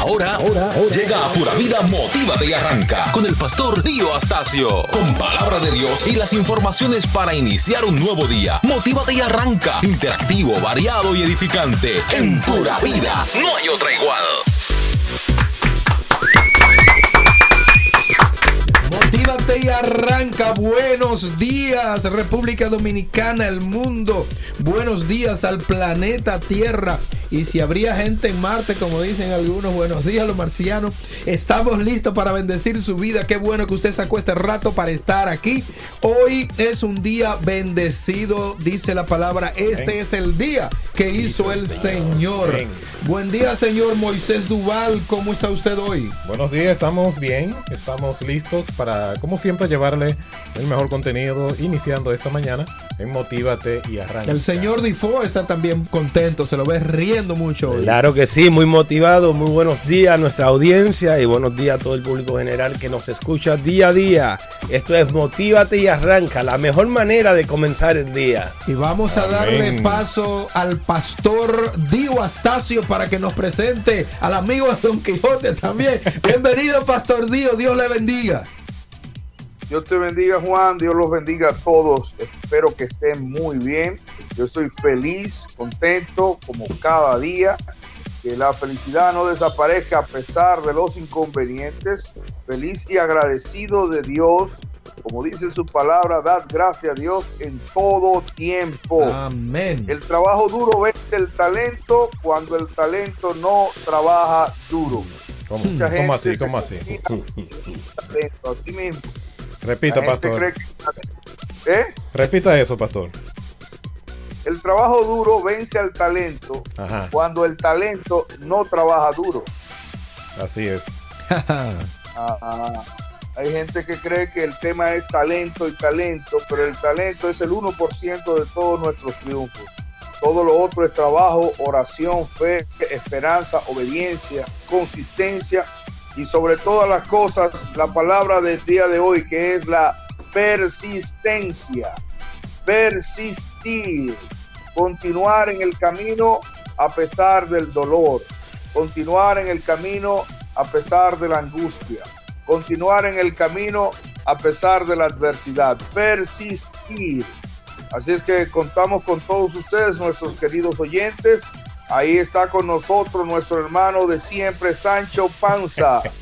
Ahora, ahora, llega a Pura Vida Motiva y Arranca con el pastor Dio Astacio. Con palabra de Dios y las informaciones para iniciar un nuevo día. Motívate y arranca. Interactivo, variado y edificante. En Pura Vida. No hay otra igual. Arranca. Buenos días, República Dominicana, el mundo. Buenos días al planeta Tierra. Y si habría gente en Marte, como dicen algunos, buenos días los marcianos. Estamos listos para bendecir su vida. Qué bueno que usted sacó este rato para estar aquí. Hoy es un día bendecido, dice la palabra. Este es el día que hizo el Señor. Buen día, señor Moisés Duval. ¿Cómo está usted hoy? Buenos días, estamos bien. Estamos listos para, como siempre, llevarle el mejor contenido iniciando esta mañana en Motívate y Arranca. El señor Difo está también contento, se lo ve riendo mucho hoy. Claro que sí, muy motivado. Muy buenos días a nuestra audiencia y buenos días a todo el público general que nos escucha día a día. Esto es Motívate y Arranca, la mejor manera de comenzar el día. Y vamos a darle paso al pastor Dio Astacio para que nos presente al amigo de Don Quijote también. Bienvenido, pastor Dio, Dios le bendiga. Dios te bendiga, Juan. Dios los bendiga a todos. Espero que estén muy bien. Yo estoy feliz, contento, como cada día. Que la felicidad no desaparezca a pesar de los inconvenientes. Feliz y agradecido de Dios. Como dice su palabra, dad gracias a Dios en todo tiempo. Amén. El trabajo duro vence el talento cuando el talento no trabaja duro. ¿Cómo, Mucha cómo gente así? ¿Cómo así? talento, así mismo. Repita, pastor. que- ¿Eh? Repita eso, pastor. El trabajo duro vence al talento Ajá, cuando el talento no trabaja duro. así es. Ah, hay gente que cree que el tema es talento y talento, pero el talento es el 1% de todos nuestros triunfos. Todo lo otro es trabajo, oración, fe, esperanza, obediencia, consistencia y sobre todas las cosas la palabra del día de hoy que es la persistencia. Persistir, continuar en el camino a pesar del dolor, continuar en el camino a pesar de la angustia, continuar en el camino a pesar de la adversidad, persistir. Así es que contamos con todos ustedes, nuestros queridos oyentes. Ahí está con nosotros nuestro hermano de siempre, Sancho Panza.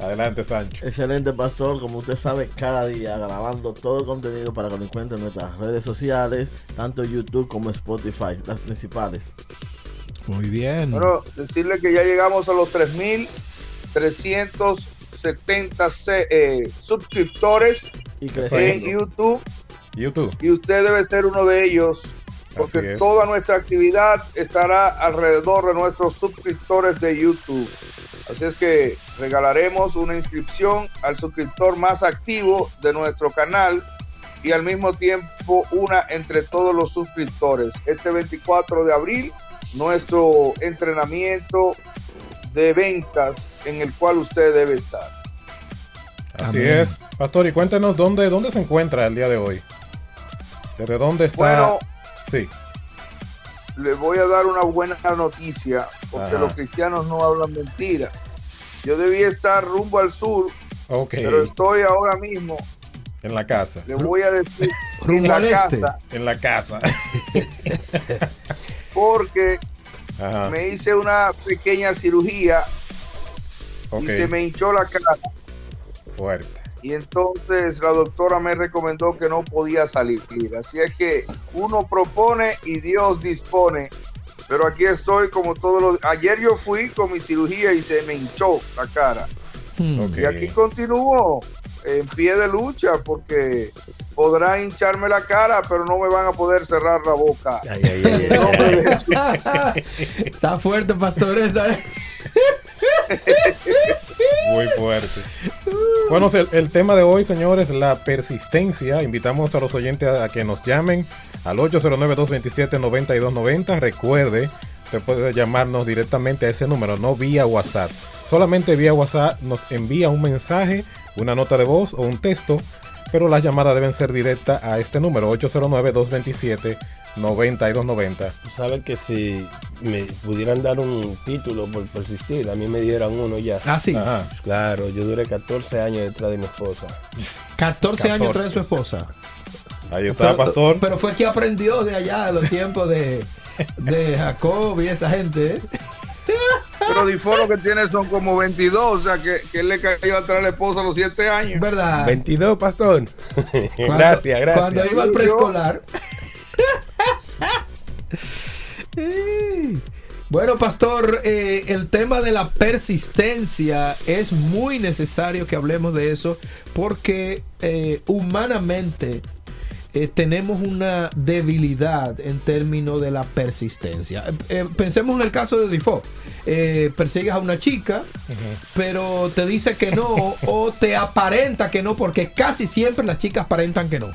Adelante, Sancho. Excelente pastor, como usted sabe, cada día grabando todo el contenido para que lo encuentren en nuestras redes sociales, tanto YouTube como Spotify, las principales. Muy bien. Bueno, decirle que ya llegamos a los 3.370 se- eh, suscriptores Y en. YouTube YouTube. y usted debe ser uno de ellos porque es. toda nuestra actividad estará alrededor de nuestros suscriptores de YouTube. Así es que regalaremos una inscripción al suscriptor más activo de nuestro canal y al mismo tiempo una entre todos los suscriptores. Este 24 de abril, nuestro entrenamiento de ventas en el cual usted debe estar. Así Amén. es. Pastor, y cuéntenos dónde, dónde se encuentra el día de hoy. ¿Desde dónde está? Bueno, sí. le voy a dar una buena noticia, porque Ajá. los cristianos no hablan mentira. Yo debía estar rumbo al sur, pero estoy ahora mismo, En la casa. le voy a decir en Rumbo la al este. casa, En la casa. porque Ajá. me hice una pequeña cirugía y se me hinchó la cara. Fuerte. Y entonces la doctora me recomendó que no podía salir. Así es que uno propone y Dios dispone. Pero aquí estoy como todos los... Ayer yo fui con mi cirugía y se me hinchó la cara. Hmm. Ok. Y aquí continúo en pie de lucha porque podrán hincharme la cara, pero no me van a poder cerrar la boca. Ay, ay, ay, En el ay, nombre ay. de Jesús. Está fuerte, pastor. Muy fuerte. Bueno, el, el tema de hoy, señores, la persistencia. Invitamos a los oyentes a, a que nos llamen al 809-227-9290. Recuerde, usted puede llamarnos directamente a ese número, no vía WhatsApp. Solamente vía WhatsApp nos envía un mensaje, una nota de voz o un texto, pero las llamadas deben ser directas a este número, 9290. Sabes que si me pudieran dar un título por persistir, a mí me dieran uno ya. Ah, sí. Ajá. Claro, yo duré 14 años detrás de mi esposa. 14, años 14. trae su esposa. Ahí está, pastor. pero fue que aprendió de allá, de los tiempos de, de Jacob y esa gente. ¿eh? Pero Difo lo que tiene son como 22, o sea que, que él le cayó atrás a la esposa a los 7 años. ¿Verdad? 22, pastor. Cuando- gracias, gracias. Cuando iba al preescolar. Bueno, pastor, eh, el tema de la persistencia es muy necesario que hablemos de eso porque eh, humanamente eh, tenemos una debilidad en términos de la persistencia. Eh, eh, pensemos en el caso de Default. Eh, persigues a una chica, pero te dice que no o te aparenta que no, porque casi siempre las chicas aparentan que no.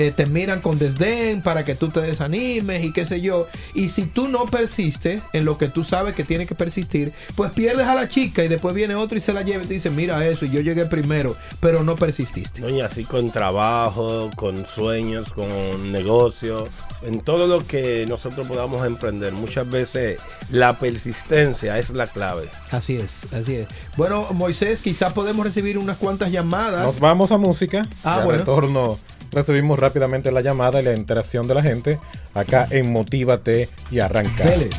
Eh, te miran con desdén para que tú te desanimes y qué sé yo. Y si tú no persistes en lo que tú sabes que tiene que persistir, pues pierdes a la chica y después viene otro y se la lleva y te dice, mira eso, y yo llegué primero, pero no persististe. No, y así con trabajo, con sueños, con negocios, en todo lo que nosotros podamos emprender. Muchas veces la persistencia es la clave. Así es, así es. Bueno, Moisés, quizás podemos recibir unas cuantas llamadas. Nos vamos a música. Ah, bueno. retorno recibimos rápidamente la llamada y la interacción de la gente acá en Motívate y Arranca. Dele.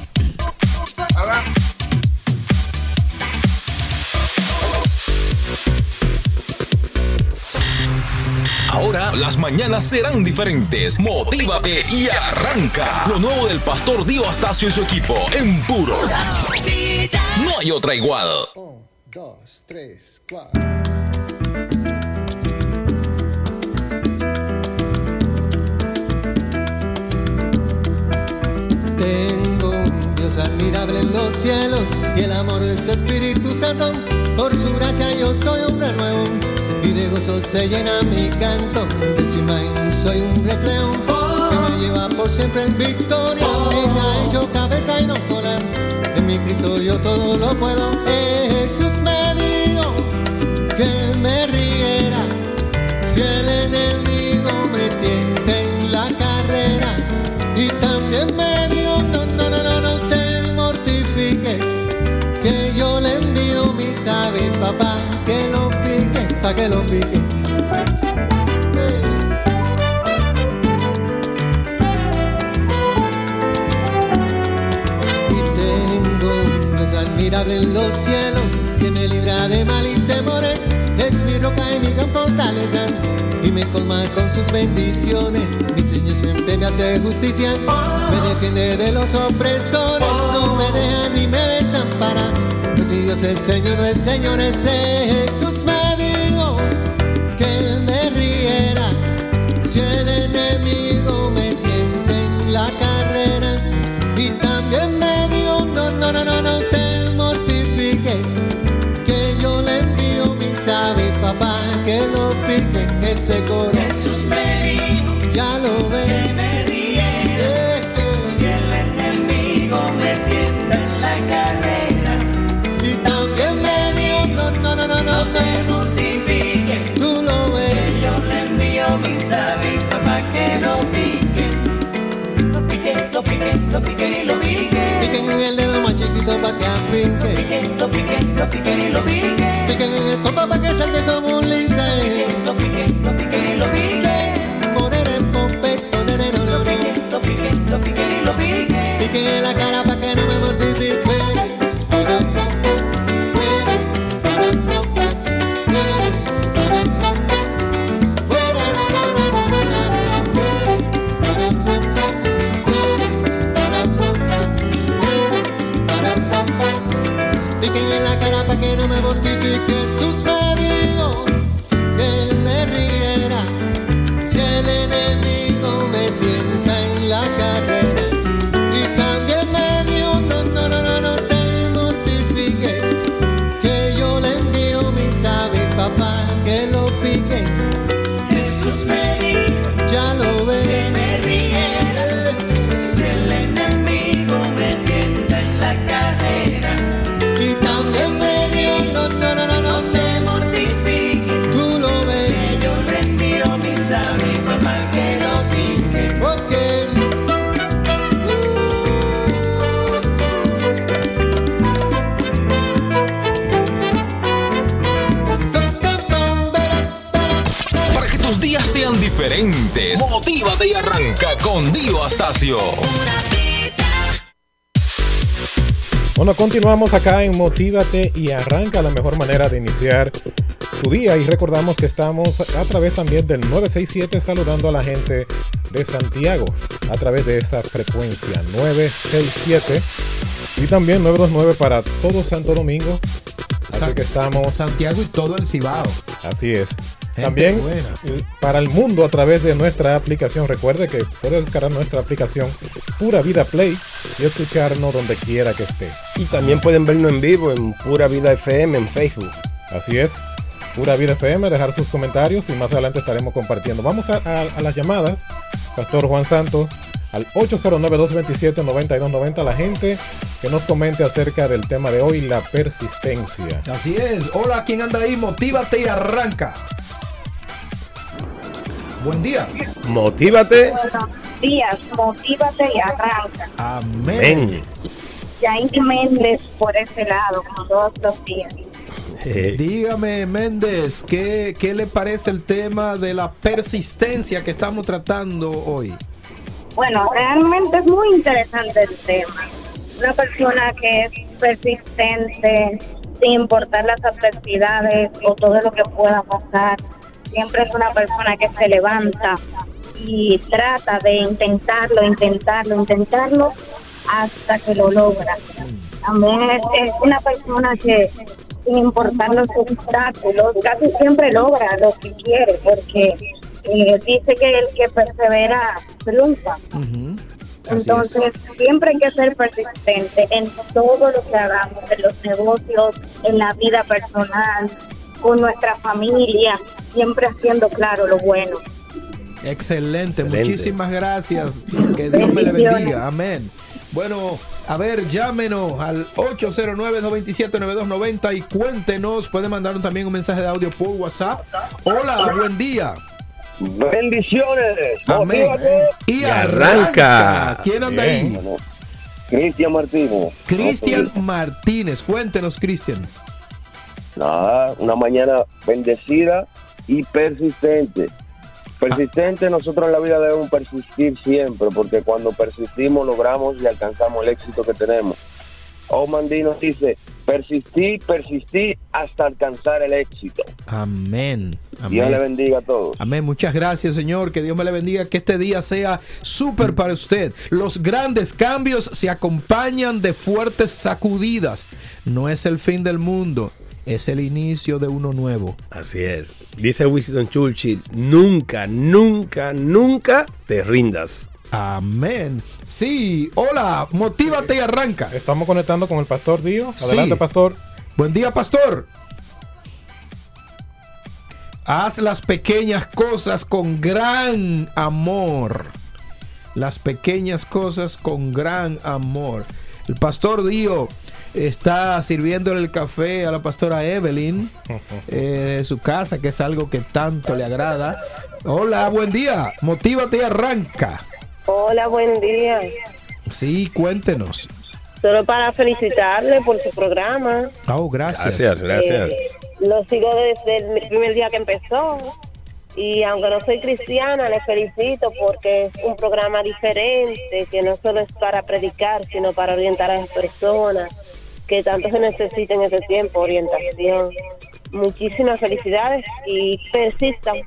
Ahora las mañanas serán diferentes. Motívate y arranca. Lo nuevo del pastor Dio Astacio y su equipo en puro. No hay otra igual. Un, dos, tres, cuatro. Tengo Dios admirable en los cielos y el amor de su Espíritu Santo. Por su gracia yo soy hombre nuevo y de gozo se llena mi canto. De su imagen soy un reflejo que me lleva por siempre en victoria. Me ha hecho cabeza y no cola. En mi Cristo yo todo lo puedo. Jesús me dijo que me riera si el enemigo que lo pique. Y tengo un Dios admirable en los cielos que me libra de mal y temores. Es mi roca y mi gran fortaleza y me colma con sus bendiciones. Mi Señor siempre me hace justicia me defiende de los opresores. No me deja ni me desampara pues Dios es Señor de señores Jesús ese coro Jesús me dijo ya lo que ve me riera si el enemigo me tiende en la carrera. y también me dio no no no no no No te no mortifiques, tú lo ves que yo le envío mi sabi papá que lo pique. Lo pique, lo pique, lo pique y lo pique. piquen en el dedo más chiquito pa' que afinque Pique, lo pique, lo pique y lo pique. piquen en el copa pa' que salte como Motívate y arranca con Dio Astacio. Bueno, continuamos acá en Motívate y arranca la mejor manera de iniciar tu día y recordamos que estamos a través también del 967 saludando a la gente de Santiago a través de esa frecuencia 967 y también 929 para todo Santo Domingo. Así San- que estamos Santiago y todo el Cibao. Así es. Gente También buena. para el mundo a través de nuestra aplicación. Recuerde que puede descargar nuestra aplicación Pura Vida Play y escucharnos donde quiera que esté. Y también pueden vernos en vivo en Pura Vida FM en Facebook. Así es. Pura Vida FM, dejar sus comentarios y más adelante estaremos compartiendo. Vamos a, a- a las llamadas. Pastor Juan Santos al 809-227-9290. La gente que nos comente acerca del tema de hoy, la persistencia. Así es. Hola, ¿quién anda ahí? Motívate y arranca. Buen día. Motívate. Buenos días, motívate y arranca. Amén. Yain Méndez por ese lado, como todos los días. Eh, Dígame, Méndez, ¿qué, ¿qué le parece el tema de la persistencia que estamos tratando hoy? Bueno, realmente es muy interesante el tema. Una persona que es persistente, sin importar las adversidades o todo lo que pueda pasar, siempre es una persona que se levanta y trata de intentarlo, intentarlo, intentarlo hasta que lo logra. También es, es una persona que, sin importar los obstáculos, casi siempre logra lo que quiere, porque eh, dice que el que persevera triunfa. Así Entonces, siempre hay que ser persistente en todo lo que hagamos, en los negocios, en la vida personal, con nuestra familia, siempre haciendo claro lo bueno. Excelente. Excelente. muchísimas gracias. Que Dios me le bendiga. Amén. Bueno, a ver, llámenos al 809-227-9290 y cuéntenos. Puede mandarnos también un mensaje de audio por WhatsApp. Hola, buen día. Bendiciones. Amén. Y Y arranca. arranca. ¿Quién anda Bien. ahí? Cristian Martínez. Cristian Martínez. Cuéntenos, Cristian. Nada, una mañana bendecida y persistente. Persistente, nosotros en la vida debemos persistir siempre, porque cuando persistimos logramos y alcanzamos el éxito que tenemos. Omandi nos dice, persistí, persistí hasta alcanzar el éxito. Amén. Dios le Amén. bendiga a todos. Amén. Muchas gracias, Señor. Que Dios me le bendiga. Que este día sea súper para usted. Los grandes cambios se acompañan de fuertes sacudidas. No es el fin del mundo. Es el inicio de uno nuevo. Así es. Dice Winston Churchill, nunca, nunca, nunca te rindas. Amén. Sí. Hola. Motívate y arranca. Estamos conectando con el pastor Dio. Adelante, Sí. pastor. Buen día, pastor. Haz las pequeñas cosas con gran amor. Las pequeñas cosas con gran amor. El pastor Dio está sirviéndole el café a la pastora Evelyn eh, de su casa, que es algo que tanto le agrada. Hola, buen día. Motívate y arranca. Hola, buen día. Sí, cuéntenos. Solo para felicitarle por su programa. Oh, gracias. Gracias, gracias. Eh, lo sigo desde el primer día que empezó. Y aunque no soy cristiana, le felicito porque es un programa diferente, que no solo es para predicar, sino para orientar a las personas que tanto se necesita en ese tiempo, orientación. Muchísimas felicidades y persistan.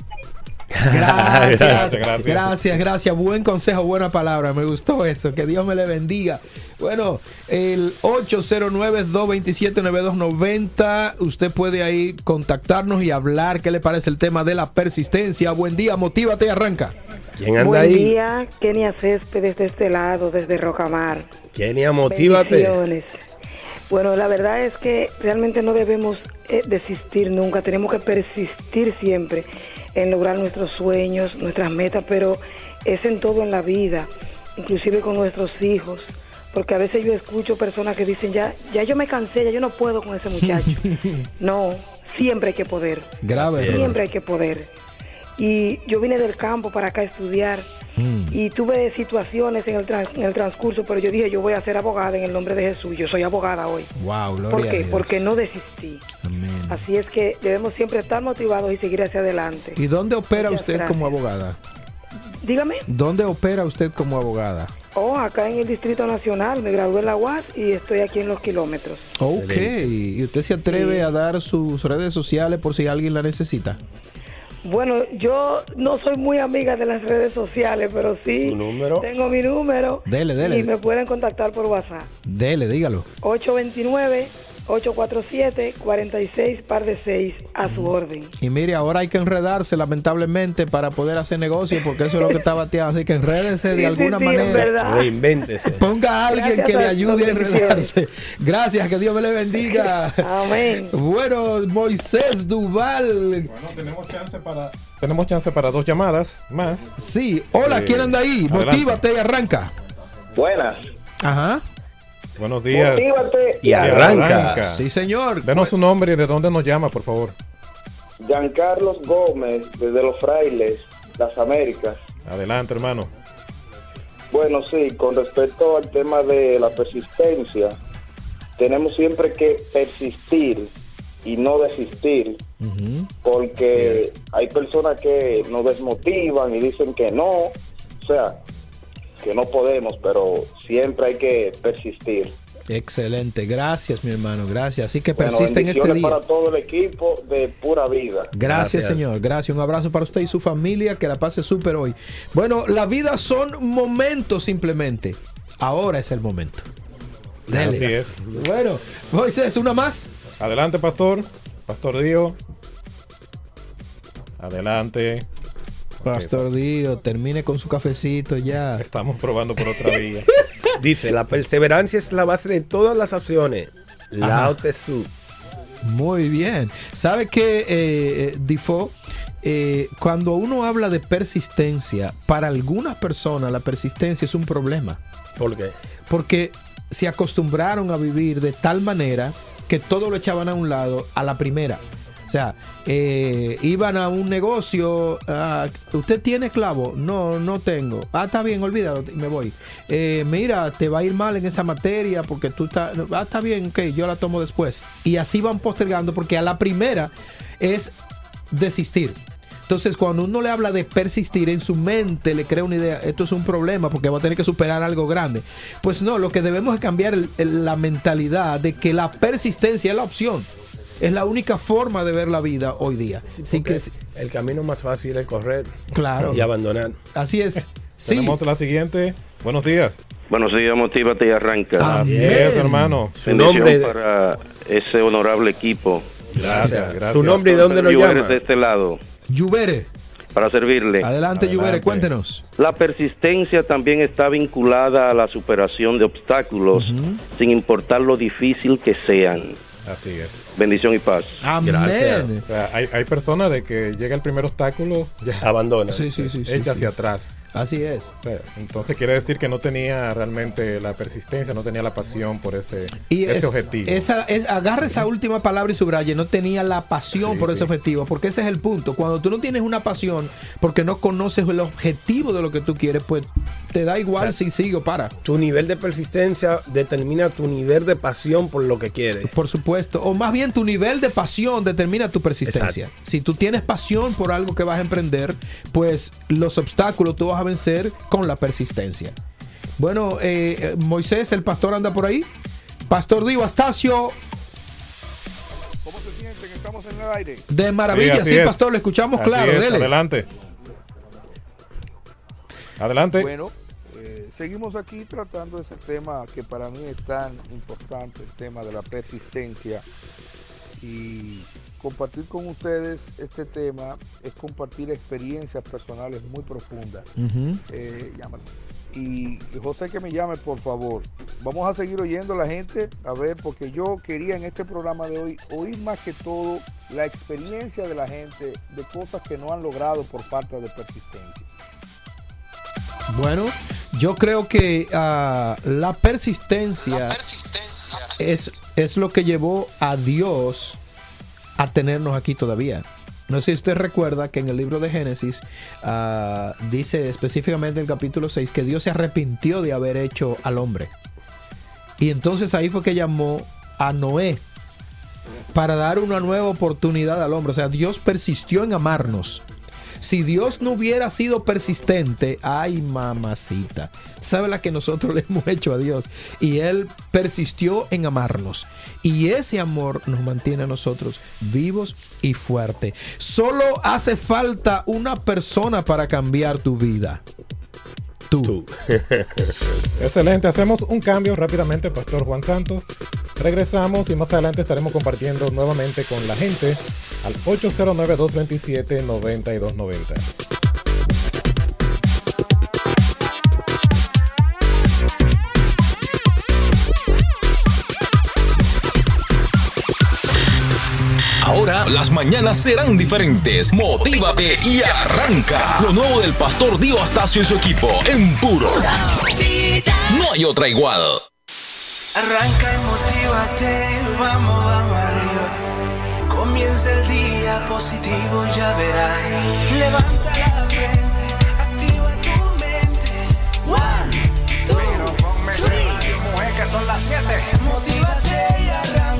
Gracias, Gracias, gracias, gracias. gracias, Buen consejo, buena palabra. Me gustó eso. Que Dios me le bendiga. Bueno, el 809-227-9290. Usted puede ahí contactarnos y hablar qué le parece el tema de la persistencia. Buen día, motívate y arranca. ¿Quién anda Buen ahí? día, Kenia Céspedes desde este lado, desde Rocamar. Kenia, motívate. Bendiciones. Bueno, la verdad es que realmente no debemos eh, desistir nunca, tenemos que persistir siempre en lograr nuestros sueños, nuestras metas, pero es en todo en la vida, inclusive con nuestros hijos, porque a veces yo escucho personas que dicen, ya, ya yo me cansé, ya yo no puedo con ese muchacho. no, siempre hay que poder. Grave. Siempre hay que poder. Y yo vine del campo para acá a estudiar Mm. y tuve situaciones en el, trans- en el transcurso, pero yo dije, yo voy a ser abogada en el nombre de Jesús. Yo soy abogada hoy. Wow, gloria ¿Por a qué? Dios. Porque no desistí. Amén. Así es que debemos siempre estar motivados y seguir hacia adelante. ¿Y dónde opera Muchas usted gracias. como abogada? Dígame. ¿Dónde opera usted como abogada? Oh, acá en el Distrito Nacional. Me gradué en la UAS y estoy aquí en los kilómetros. Ok. ¿Y usted se atreve a dar sus redes sociales por si alguien la necesita? Bueno, yo no soy muy amiga de las redes sociales, pero sí tengo mi número. Dele, dele. Y me pueden contactar por WhatsApp. Dele, dígalo. 829-847-46 par de 6 a su orden. Y mire, ahora hay que enredarse lamentablemente para poder hacer negocio porque eso es lo que está bateado. Así que enrédese de Sí, alguna sí, manera. verdad. Reinvéntese. Ponga a alguien Gracias que le ayude a enredarse. Gracias, que Dios me le bendiga. Amén. Bueno, Moisés Duval. tenemos chance para. Tenemos chance para dos llamadas más. Sí, hola, Eh, ¿quién anda ahí? adelante. Motívate y arranca. Buenas. Ajá. Buenos días. Motívate Y arranca. Sí, señor. Denos su nombre y de dónde nos llama, por favor. Giancarlos Gómez, desde Los Frailes, Las Américas. Adelante, hermano. Bueno, sí, con respecto al tema de la persistencia, tenemos siempre que persistir y no desistir, porque hay personas que nos desmotivan y dicen que no, o sea, que no podemos, pero siempre hay que persistir. Excelente, gracias, mi hermano, gracias. Así que Bueno, persiste en este día. para todo el equipo de Pura Vida. Gracias, señor. Gracias. Un abrazo para usted y su familia. Que la pase súper hoy. Bueno, la vida son momentos simplemente. Ahora es el momento. Dele. Así es. Bueno, Moisés, una más. Adelante, pastor. Pastor Dio. Adelante. Pastor Dio, termine con su cafecito ya. Estamos probando por otra vía. Dice, la perseverancia es la base de todas las acciones. Lao. Tzu. Muy bien. ¿Sabe que eh, eh, Difo? eh, cuando uno habla de persistencia, para algunas personas la persistencia es un problema. ¿Por qué? Porque se acostumbraron a vivir de tal manera que todo lo echaban a un lado a la primera. O sea, eh, iban a un negocio, ¿usted tiene clavo? No, no tengo. Ah, está bien, olvídalo, me voy. Eh, mira, te va a ir mal en esa materia porque tú estás... Ah, está bien, ok, yo la tomo después. Y así van postergando porque a la primera es desistir. Entonces, cuando uno le habla de persistir en su mente, le crea una idea, esto es un problema porque va a tener que superar algo grande. Pues no, lo que debemos es cambiar el- la mentalidad de que la persistencia es la opción. Es la única forma de ver la vida hoy día. Así que, El camino más fácil es correr Claro. y abandonar. así es. Sí. Tenemos la siguiente. Buenos días. Buenos días, motívate y arranca. Así es, hermano. Su Bendición nombre- para ese honorable equipo. Gracias, gracias. Su nombre y de dónde nos Lluveres llama. de este lado. Lluvere. Para servirle. Adelante, Lluvere, cuéntenos. La persistencia también está vinculada a la superación de obstáculos, sin importar lo difícil que sean. Así es. Bendición y paz. Gracias. O sea, hay, hay personas de que llega el primer obstáculo, ya abandona. Sí, sí, sí, Echa sí. hacia atrás. Así es. O sea, entonces quiere decir que no tenía realmente la persistencia, no tenía la pasión por ese, Y ese es- objetivo. Esa, es, agarra esa última palabra y subraye, no tenía la pasión Sí, por sí. ese objetivo, porque ese es el punto. Cuando tú no tienes una pasión, porque no conoces el objetivo de lo que tú quieres, pues te da igual si sigue o para. Tu nivel de persistencia determina tu nivel de pasión por lo que quieres. Por supuesto. O más bien tu nivel de pasión determina tu persistencia. Si tú tienes pasión por algo que vas a emprender, pues los obstáculos tú vas a vencer con la persistencia. Bueno, eh, eh, Moisés, el pastor anda por ahí. Pastor Divo Astacio, ¿Cómo se sienten? Estamos en el aire. de maravilla. Sí, es. pastor, lo escuchamos Así claro. es, Dele. Adelante. Adelante. Bueno, eh, seguimos aquí tratando ese tema que para mí es tan importante, el tema de la persistencia. Y compartir con ustedes este tema es compartir experiencias personales muy profundas. Eh. Y José que me llame, por favor. Vamos a seguir oyendo a la gente, a ver, porque yo quería en este programa de hoy oír más que todo la experiencia de la gente de cosas que no han logrado por falta de persistencia. Bueno, yo creo que ah, la persistencia, Es, es lo que llevó a Dios a tenernos aquí todavía. No sé si usted recuerda que en el libro de Génesis ah, dice específicamente en el capítulo 6 que Dios se arrepintió de haber hecho al hombre. Y entonces ahí fue que llamó a Noé para dar una nueva oportunidad al hombre. O sea, Dios persistió en amarnos. Si Dios no hubiera sido persistente, ay mamacita, sabe la que nosotros le hemos hecho a Dios. Y Él persistió en amarnos. Y ese amor nos mantiene a nosotros vivos y fuertes. Solo hace falta una persona para cambiar tu vida. Excelente, hacemos un cambio rápidamente, Pastor Juan Santos. Regresamos y más adelante estaremos compartiendo nuevamente con la gente al 809-227-9290. Ahora las mañanas serán diferentes. Motívate y arranca. Lo nuevo del pastor Dio Astacio y su equipo en puro. No hay otra igual. Arranca y motívate, vamos, vamos arriba. Comienza el día positivo, ya verás. Levanta la frente, activa tu mente. One, two, three. mujer, que son las 7. Motívate y arranca,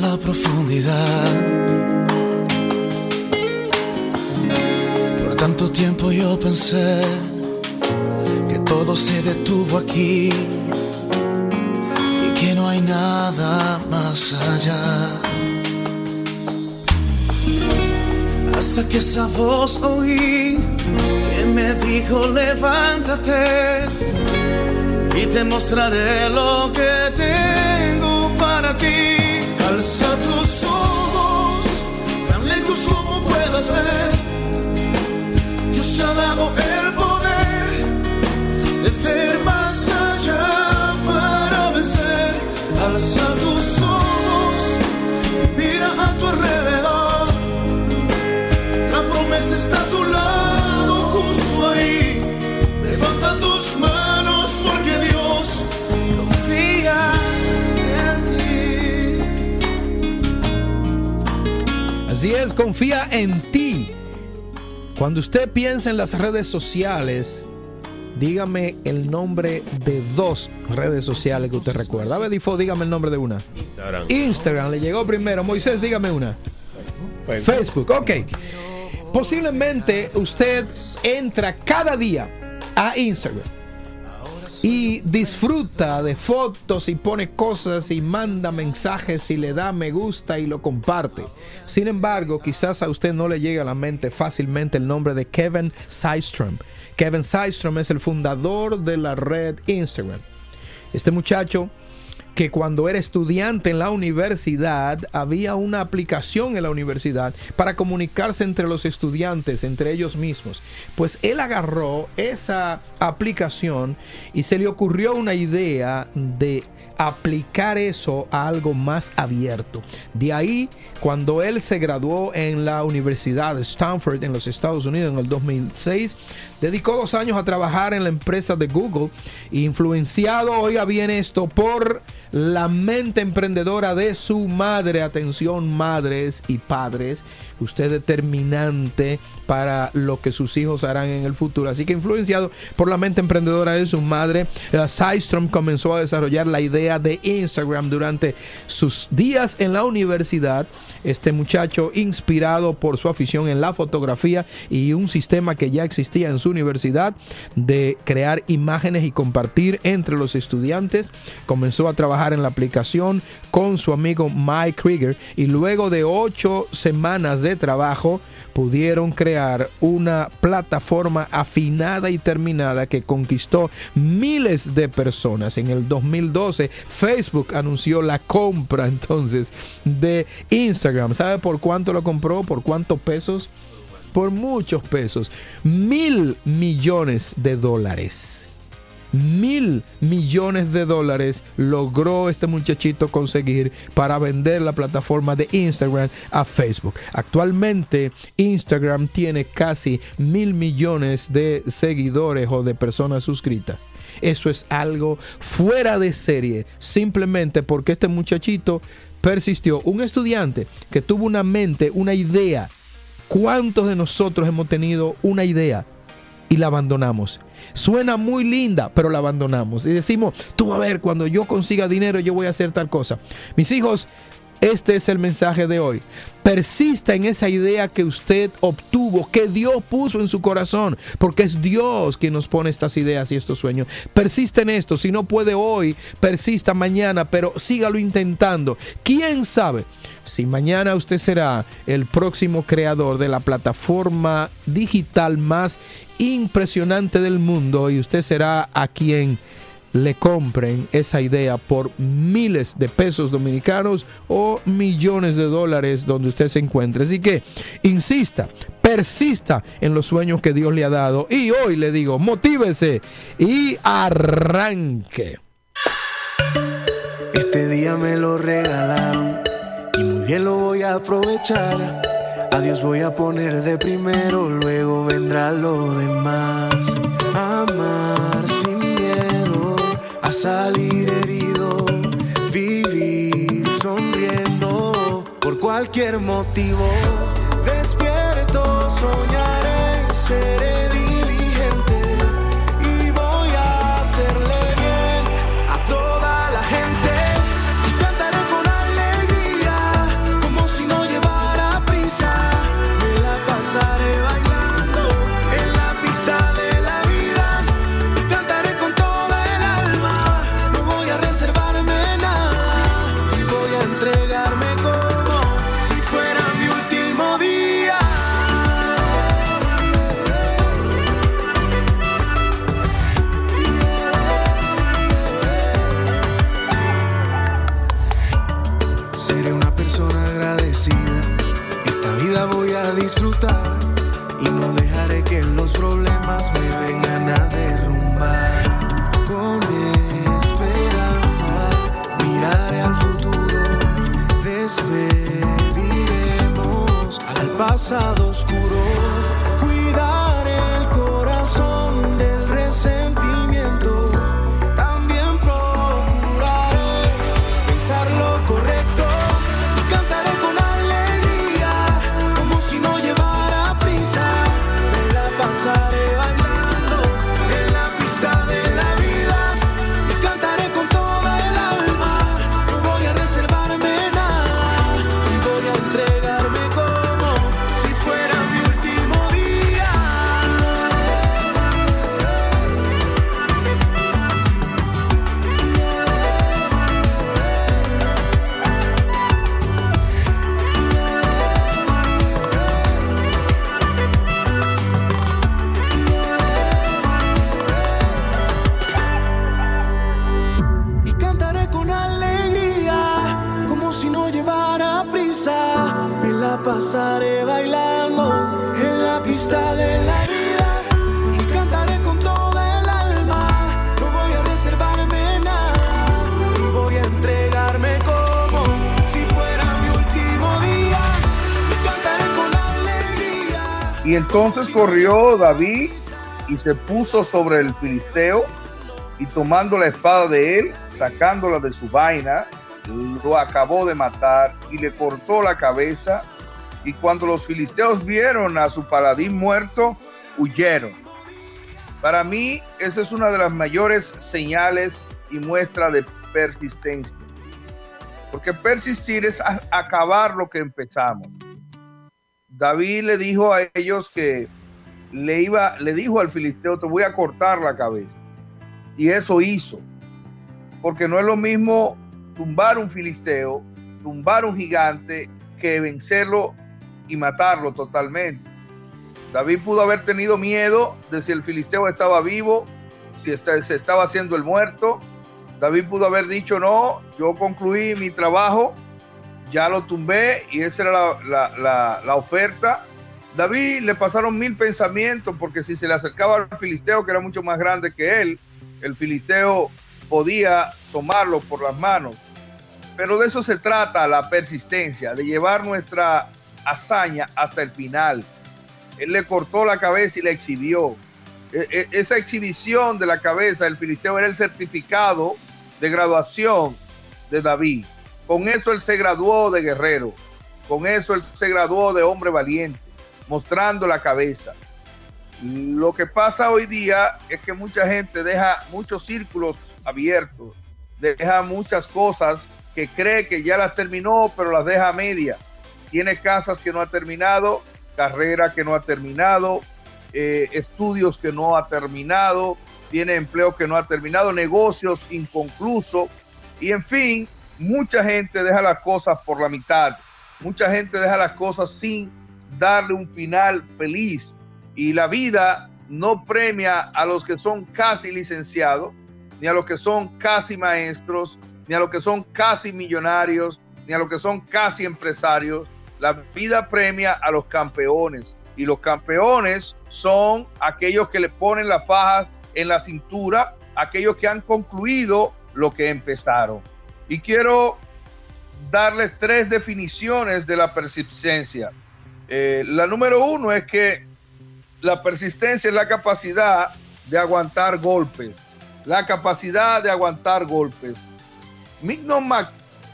la profundidad. Por tanto tiempo yo pensé que todo se detuvo aquí y que no hay nada más allá. Hasta que esa voz oí que me dijo levántate y te mostraré lo que ti. Alza tus ojos, tan lejos como puedas ver. Dios ha dado el poder de ver más allá para vencer. Alza tus ojos, mira a tu alrededor. La promesa está a tu lado, Así es, confía en ti. Cuando usted piensa en las redes sociales, dígame el nombre de dos redes sociales que usted recuerda. A ver, Difo, dígame el nombre de una. Instagram. Instagram le llegó primero. Moisés, dígame una. Facebook. ok. Posiblemente usted entra cada día a Instagram y disfruta de fotos y pone cosas y manda mensajes y le da me gusta y lo comparte. Sin embargo, quizás a usted no le llegue a la mente fácilmente el nombre de Kevin Systrom. Kevin Systrom es el fundador de la red Instagram. Este muchacho que cuando era estudiante en la universidad había una aplicación en la universidad para comunicarse entre los estudiantes, entre ellos mismos. Pues él agarró esa aplicación y se le ocurrió una idea de aplicar eso a algo más abierto. De ahí, cuando él se graduó en la Universidad de Stanford en los Estados Unidos en el 2006, dedicó dos años a trabajar en la empresa de Google, influenciado, oiga bien esto, por la mente emprendedora de su madre. Atención, madres y padres. Usted determinante para lo que sus hijos harán en el futuro. Así que influenciado por la mente emprendedora de su madre, eh, Systrom comenzó a desarrollar la idea de Instagram durante sus días en la universidad. Este muchacho, inspirado por su afición en la fotografía y un sistema que ya existía en su universidad de crear imágenes y compartir entre los estudiantes, comenzó a trabajar en la aplicación con su amigo Mike Krieger y luego de ocho semanas de trabajo pudieron crear una plataforma afinada y terminada que conquistó miles de personas. En el 2012 Facebook anunció la compra entonces de Instagram. ¿Sabe por cuánto lo compró? ¿Por cuántos pesos? Por muchos pesos. Mil millones de dólares. Mil millones de dólares logró este muchachito conseguir para vender la plataforma de Instagram a Facebook. Actualmente Instagram tiene casi mil millones de seguidores o de personas suscritas. Eso es algo fuera de serie, simplemente porque este muchachito persistió. Un estudiante que tuvo una mente, una idea. ¿Cuántos de nosotros hemos tenido una idea? Y la abandonamos. Suena muy linda, pero la abandonamos. Y decimos, tú a ver, cuando yo consiga dinero yo voy a hacer tal cosa. Mis hijos, este es el mensaje de hoy. Persista en esa idea que usted obtuvo, que Dios puso en su corazón, porque es Dios quien nos pone estas ideas y estos sueños. Persista en esto, si no puede hoy, persista mañana, pero sígalo intentando. ¿Quién sabe si mañana usted será el próximo creador de la plataforma digital más impresionante del mundo y usted será a quien le compren esa idea por miles de pesos dominicanos o millones de dólares donde usted se encuentre. Así que insista, persista en los sueños que Dios le ha dado y hoy le digo, motívese y arranque. Este día me lo regalaron y muy bien lo voy a aprovechar. A Dios voy a poner de primero, luego vendrá lo demás. Amar sin miedo salir herido, vivir sonriendo por cualquier motivo. Despierto, soñaré, seré pasaré bailando en la pista de la vida y cantaré con toda el alma. No voy a reservarme nada voy a entregarme como si fuera mi último día. Y entonces corrió David y se puso sobre el filisteo y tomando la espada de él, sacándola de su vaina, lo acabó de matar y le cortó la cabeza. Y cuando los filisteos vieron a su paladín muerto, huyeron. Para mí, esa es una de las mayores señales y muestra de persistencia. Porque persistir es acabar lo que empezamos. David le dijo a ellos que le iba, le dijo al filisteo, te voy a cortar la cabeza. Y eso hizo. Porque no es lo mismo tumbar un filisteo, tumbar un gigante, que vencerlo y matarlo totalmente. David pudo haber tenido miedo de si el filisteo estaba vivo, si está- se estaba haciendo el muerto. David pudo haber dicho, no, yo concluí mi trabajo, ya lo tumbé y esa era la, la- la- la oferta. David le pasaron mil pensamientos porque si se le acercaba al filisteo, que era mucho más grande que él, el filisteo podía tomarlo por las manos. Pero de eso se trata la persistencia, de llevar nuestra hazaña hasta el final. Él le cortó la cabeza y la exhibió. E- e- esa exhibición de la cabeza del filisteo era el certificado de graduación de David. Con eso él se graduó de guerrero. Con eso él se graduó de hombre valiente, mostrando la cabeza. Lo que pasa hoy día es que mucha gente deja muchos círculos abiertos, deja muchas cosas que cree que ya las terminó, pero las deja a media. Tiene casas que no ha terminado, carrera que no ha terminado, eh, estudios que no ha terminado, tiene empleo que no ha terminado, negocios inconclusos y en fin, mucha gente deja las cosas por la mitad, mucha gente deja las cosas sin darle un final feliz y la vida no premia a los que son casi licenciados, ni a los que son casi maestros, ni a los que son casi millonarios, ni a los que son casi empresarios. La vida premia a los campeones y los campeones son aquellos que le ponen las fajas en la cintura, aquellos que han concluido lo que empezaron. Y quiero darles tres definiciones de la persistencia. Eh, la número uno es que la persistencia es la capacidad de aguantar golpes, la capacidad de aguantar golpes. Mignon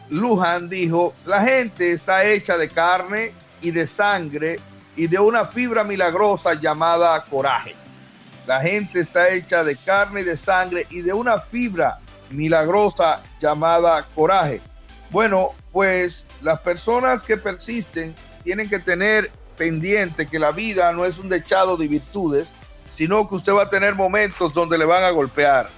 McLuhan dijo, la gente está hecha de carne y de sangre y de una fibra milagrosa llamada coraje. La gente está hecha de carne y de sangre y de una fibra milagrosa llamada coraje. Bueno, pues las personas que persisten tienen que tener pendiente que la vida no es un dechado de virtudes, sino que usted va a tener momentos donde le van a golpear,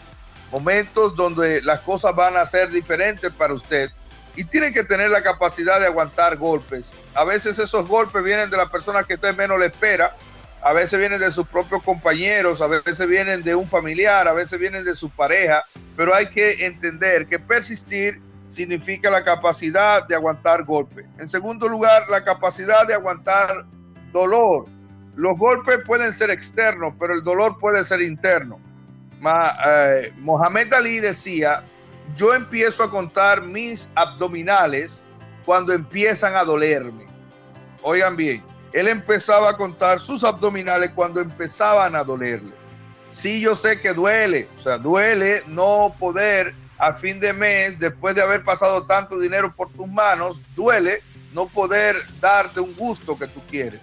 momentos donde las cosas van a ser diferentes para usted y tiene que tener la capacidad de aguantar golpes. A veces esos golpes vienen de la persona que usted menos le espera, a veces vienen de sus propios compañeros, a veces vienen de un familiar, a veces vienen de su pareja, pero hay que entender que persistir significa la capacidad de aguantar golpes. En segundo lugar, la capacidad de aguantar dolor. Los golpes pueden ser externos, pero el dolor puede ser interno. Ma, eh, Mohamed Ali decía, yo empiezo a contar mis abdominales cuando empiezan a dolerme. Oigan bien, él empezaba a contar sus abdominales cuando empezaban a dolerle. Sí, yo sé que duele, o sea, duele no poder a fin de mes, después de haber pasado tanto dinero por tus manos, duele no poder darte un gusto que tú quieres.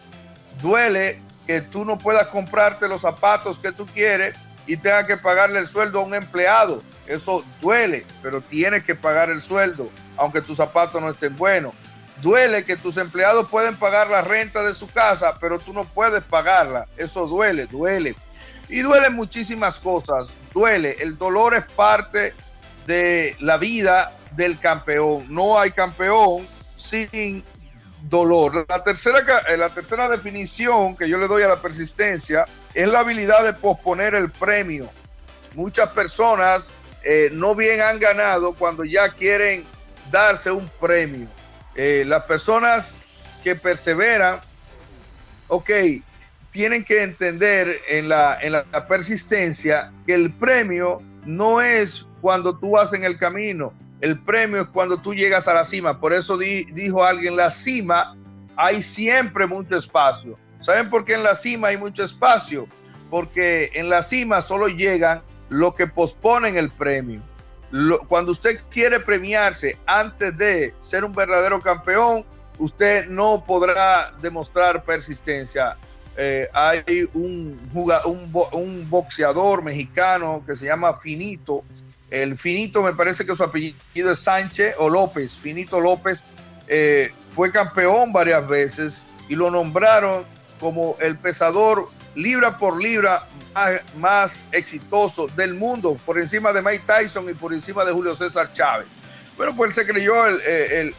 Duele que tú no puedas comprarte los zapatos que tú quieres y tengas que pagarle el sueldo a un empleado. Eso duele, pero tienes que pagar el sueldo, aunque tus zapatos no estén buenos. Duele que tus empleados pueden pagar la renta de su casa, pero tú no puedes pagarla. Eso duele, duele. Y duele muchísimas cosas. Duele. El dolor es parte de la vida del campeón. No hay campeón sin dolor. La tercera, eh, la tercera definición que yo le doy a la persistencia es la habilidad de posponer el premio. Muchas personas eh, no bien han ganado cuando ya quieren darse un premio. Eh, las personas que perseveran, ok, tienen que entender en la, en la, persistencia que el premio no es cuando tú vas en el camino, el premio es cuando tú llegas a la cima. Por eso di, dijo alguien, la cima hay siempre mucho espacio. ¿Saben por qué en la cima hay mucho espacio? Porque en la cima solo llegan los que posponen el premio. Lo, cuando usted quiere premiarse antes de ser un verdadero campeón, usted no podrá demostrar persistencia. Eh, hay un, un, un boxeador mexicano que se llama Finito, el Finito me parece que su apellido es Sánchez o López. Finito López eh, fue campeón varias veces y lo nombraron como el pesador libra por libra más, exitoso del mundo, por encima de Mike Tyson y por encima de Julio César Chávez. Bueno, pues él se creyó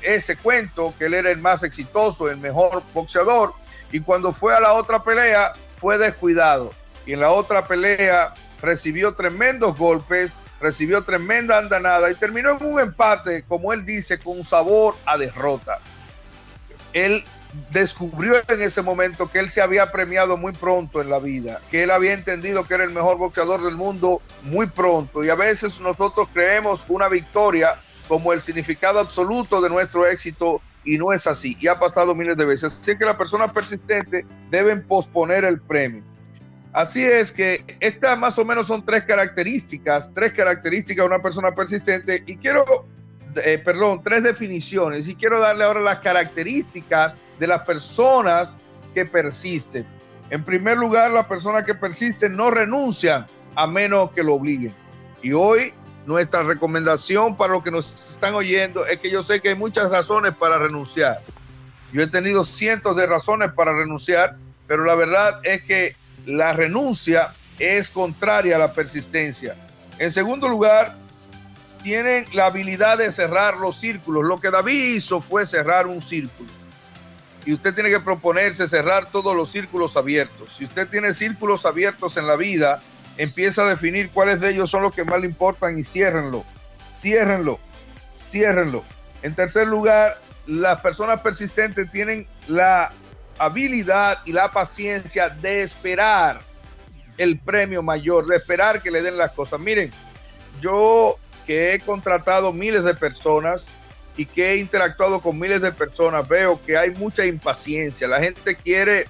ese cuento, que él era el más exitoso, el mejor boxeador, y cuando fue a la otra pelea fue descuidado. Y en la otra pelea recibió tremendos golpes, recibió tremenda andanada y terminó en un empate, como él dice, con sabor a derrota. Él descubrió en ese momento que él se había premiado muy pronto en la vida, que él había entendido que era el mejor boxeador del mundo muy pronto. Y a veces nosotros creemos una victoria como el significado absoluto de nuestro éxito y no es así. Y ha pasado miles de veces. Así que las personas persistentes deben posponer el premio. Así es que estas más o menos son tres características, tres características de una persona persistente. Y quiero, eh, perdón, tres definiciones. Y quiero darle ahora las características de las personas que persisten. En primer lugar, las personas que persisten no renuncian a menos que lo obliguen. Y hoy nuestra recomendación para los que nos están oyendo es que yo sé que hay muchas razones para renunciar. Yo he tenido cientos de razones para renunciar, pero la verdad es que la renuncia es contraria a la persistencia. En segundo lugar, tienen la habilidad de cerrar los círculos. Lo que David hizo fue cerrar un círculo. Y usted tiene que proponerse cerrar todos los círculos abiertos. Si usted tiene círculos abiertos en la vida, empieza a definir cuáles de ellos son los que más le importan y ciérrenlo, ciérrenlo, ciérrenlo. En tercer lugar, las personas persistentes tienen la habilidad y la paciencia de esperar el premio mayor, de esperar que le den las cosas. Miren, yo que he contratado miles de personas y que he interactuado con miles de personas, veo que hay mucha impaciencia. La gente quiere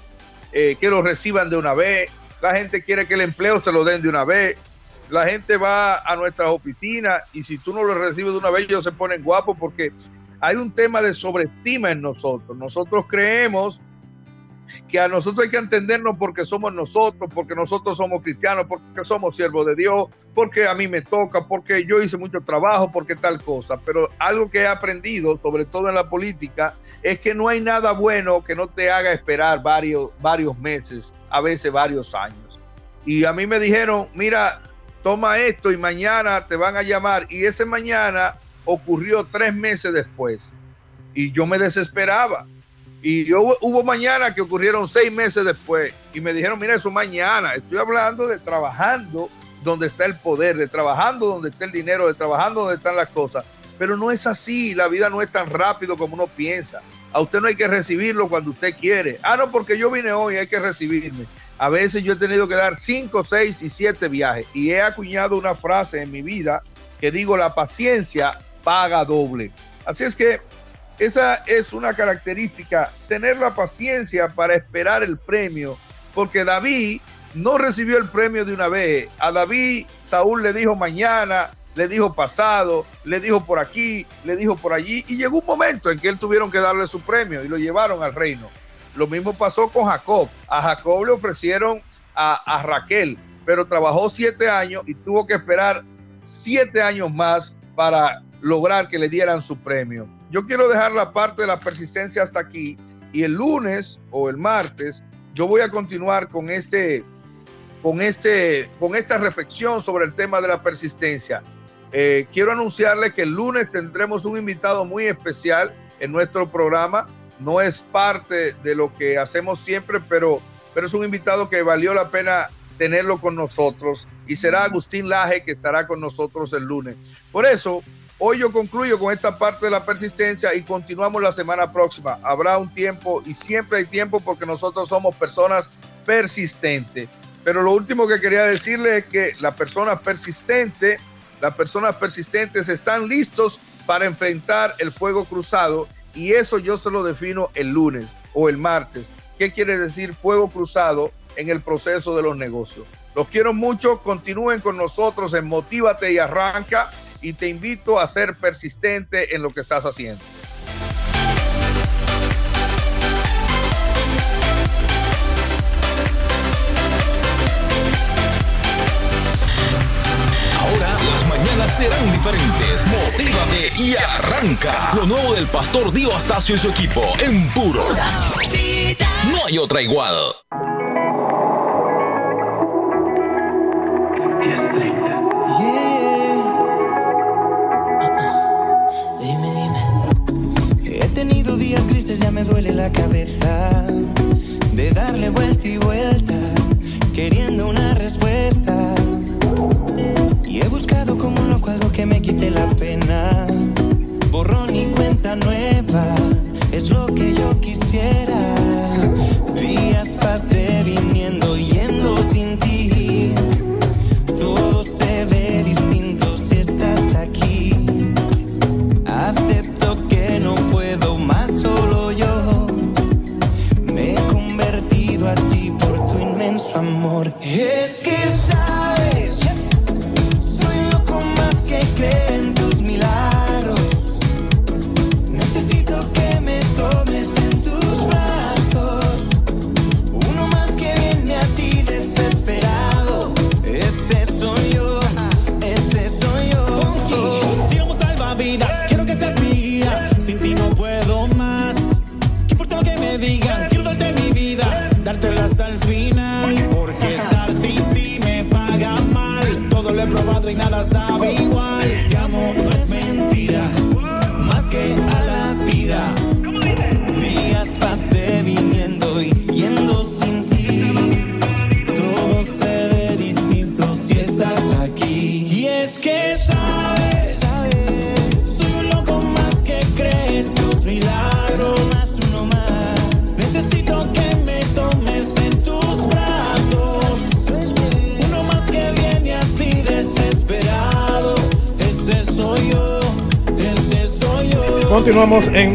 eh, que lo reciban de una vez, la gente quiere que el empleo se lo den de una vez. La gente va a nuestras oficinas y si tú no lo recibes de una vez, ellos se ponen guapos porque hay un tema de sobreestima en nosotros. Nosotros creemos que a nosotros hay que entendernos porque somos nosotros, porque nosotros somos cristianos, porque somos siervos de Dios, porque a mí me toca, porque yo hice mucho trabajo, porque tal cosa. Pero algo que he aprendido, sobre todo en la política, es que no hay nada bueno que no te haga esperar varios, varios meses, a veces varios años. Y a mí me dijeron, mira, toma esto y mañana te van a llamar. Y ese mañana ocurrió tres meses después. Y yo me desesperaba. Y yo, hubo mañana que ocurrieron seis meses después. Y me dijeron, mira, eso mañana. Estoy hablando de trabajando donde está el poder, de trabajando donde está el dinero, de trabajando donde están las cosas. Pero no es así, la vida no es tan rápido como uno piensa. A usted no hay que recibirlo cuando usted quiere. Ah, no, porque yo vine hoy, hay que recibirme. A veces yo he tenido que dar cinco, seis y siete viajes. Y he acuñado una frase en mi vida que digo, la paciencia paga doble. Así es que esa es una característica, tener la paciencia para esperar el premio, porque David no recibió el premio de una vez. A David Saúl le dijo mañana, le dijo pasado, le dijo por aquí, le dijo por allí, y llegó un momento en que él tuvieron que darle su premio y lo llevaron al reino. Lo mismo pasó con Jacob. A Jacob le ofrecieron a, a Raquel, pero trabajó siete años y tuvo que esperar siete años más para lograr que le dieran su premio. Yo quiero dejar la parte de la persistencia hasta aquí y el lunes o el martes yo voy a continuar con este con este con esta reflexión sobre el tema de la persistencia. Eh, quiero anunciarle que el lunes tendremos un invitado muy especial en nuestro programa. No es parte de lo que hacemos siempre, pero, pero es un invitado que valió la pena tenerlo con nosotros y será Agustín Laje que estará con nosotros el lunes. Por eso, hoy yo concluyo con esta parte de la persistencia y continuamos la semana próxima. Habrá un tiempo y siempre hay tiempo porque nosotros somos personas persistentes. Pero lo último que quería decirle es que la persona persistente las personas persistentes están listos para enfrentar el fuego cruzado y eso yo se lo defino el lunes o el martes. ¿Qué quiere decir fuego cruzado en el proceso de los negocios? Los quiero mucho, continúen con nosotros en Motívate y Arranca y te invito a ser persistente en lo que estás haciendo. Ahora las mañanas serán diferentes. Motívate y arranca. Lo nuevo del pastor Dio Astacio y su equipo en puro. No hay otra igual. Ya me duele la cabeza. De darle vuelta y vuelta, queriendo una respuesta. Y he buscado como un loco algo que me quite la pena. Borrón y cuenta nueva, es lo que yo quisiera.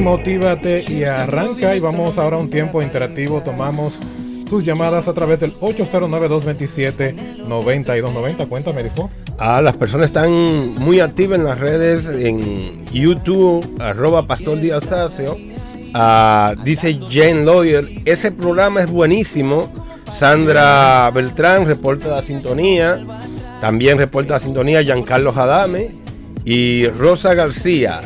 Motívate y Arranca y vamos ahora a un tiempo interactivo. Tomamos sus llamadas a través del 809-227-9290. Cuéntame, Difo. Ah, las personas están muy activas en las redes, en YouTube, arroba Pastor Díaz Tacio. Ah, dice Jane Lawyer, ese programa es buenísimo. Sandra Beltrán reporta la sintonía. También reporta la sintonía Giancarlo Jadame y Rosa García.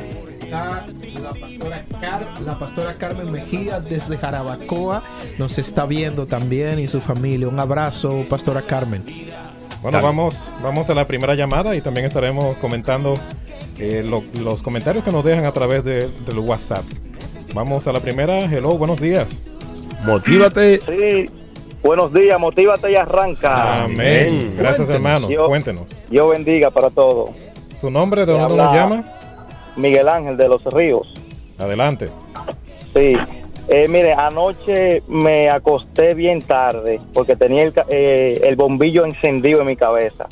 Mejía desde Jarabacoa nos está viendo también y su familia. Un abrazo, pastora Carmen. Bueno, vamos, vamos a la primera llamada y también estaremos comentando eh, lo- los comentarios que nos dejan a través de, del WhatsApp. Vamos a la primera. Hello, buenos días. Motívate. Sí, buenos días, motívate y arranca. Amén. Gracias, hermano. Cuéntenos. Dios bendiga para todos. ¿Su nombre? ¿De dónde nos llama? Miguel Ángel de los Ríos. Adelante. Sí. Eh, mire, anoche me acosté bien tarde porque tenía el, eh, el bombillo encendido en mi cabeza.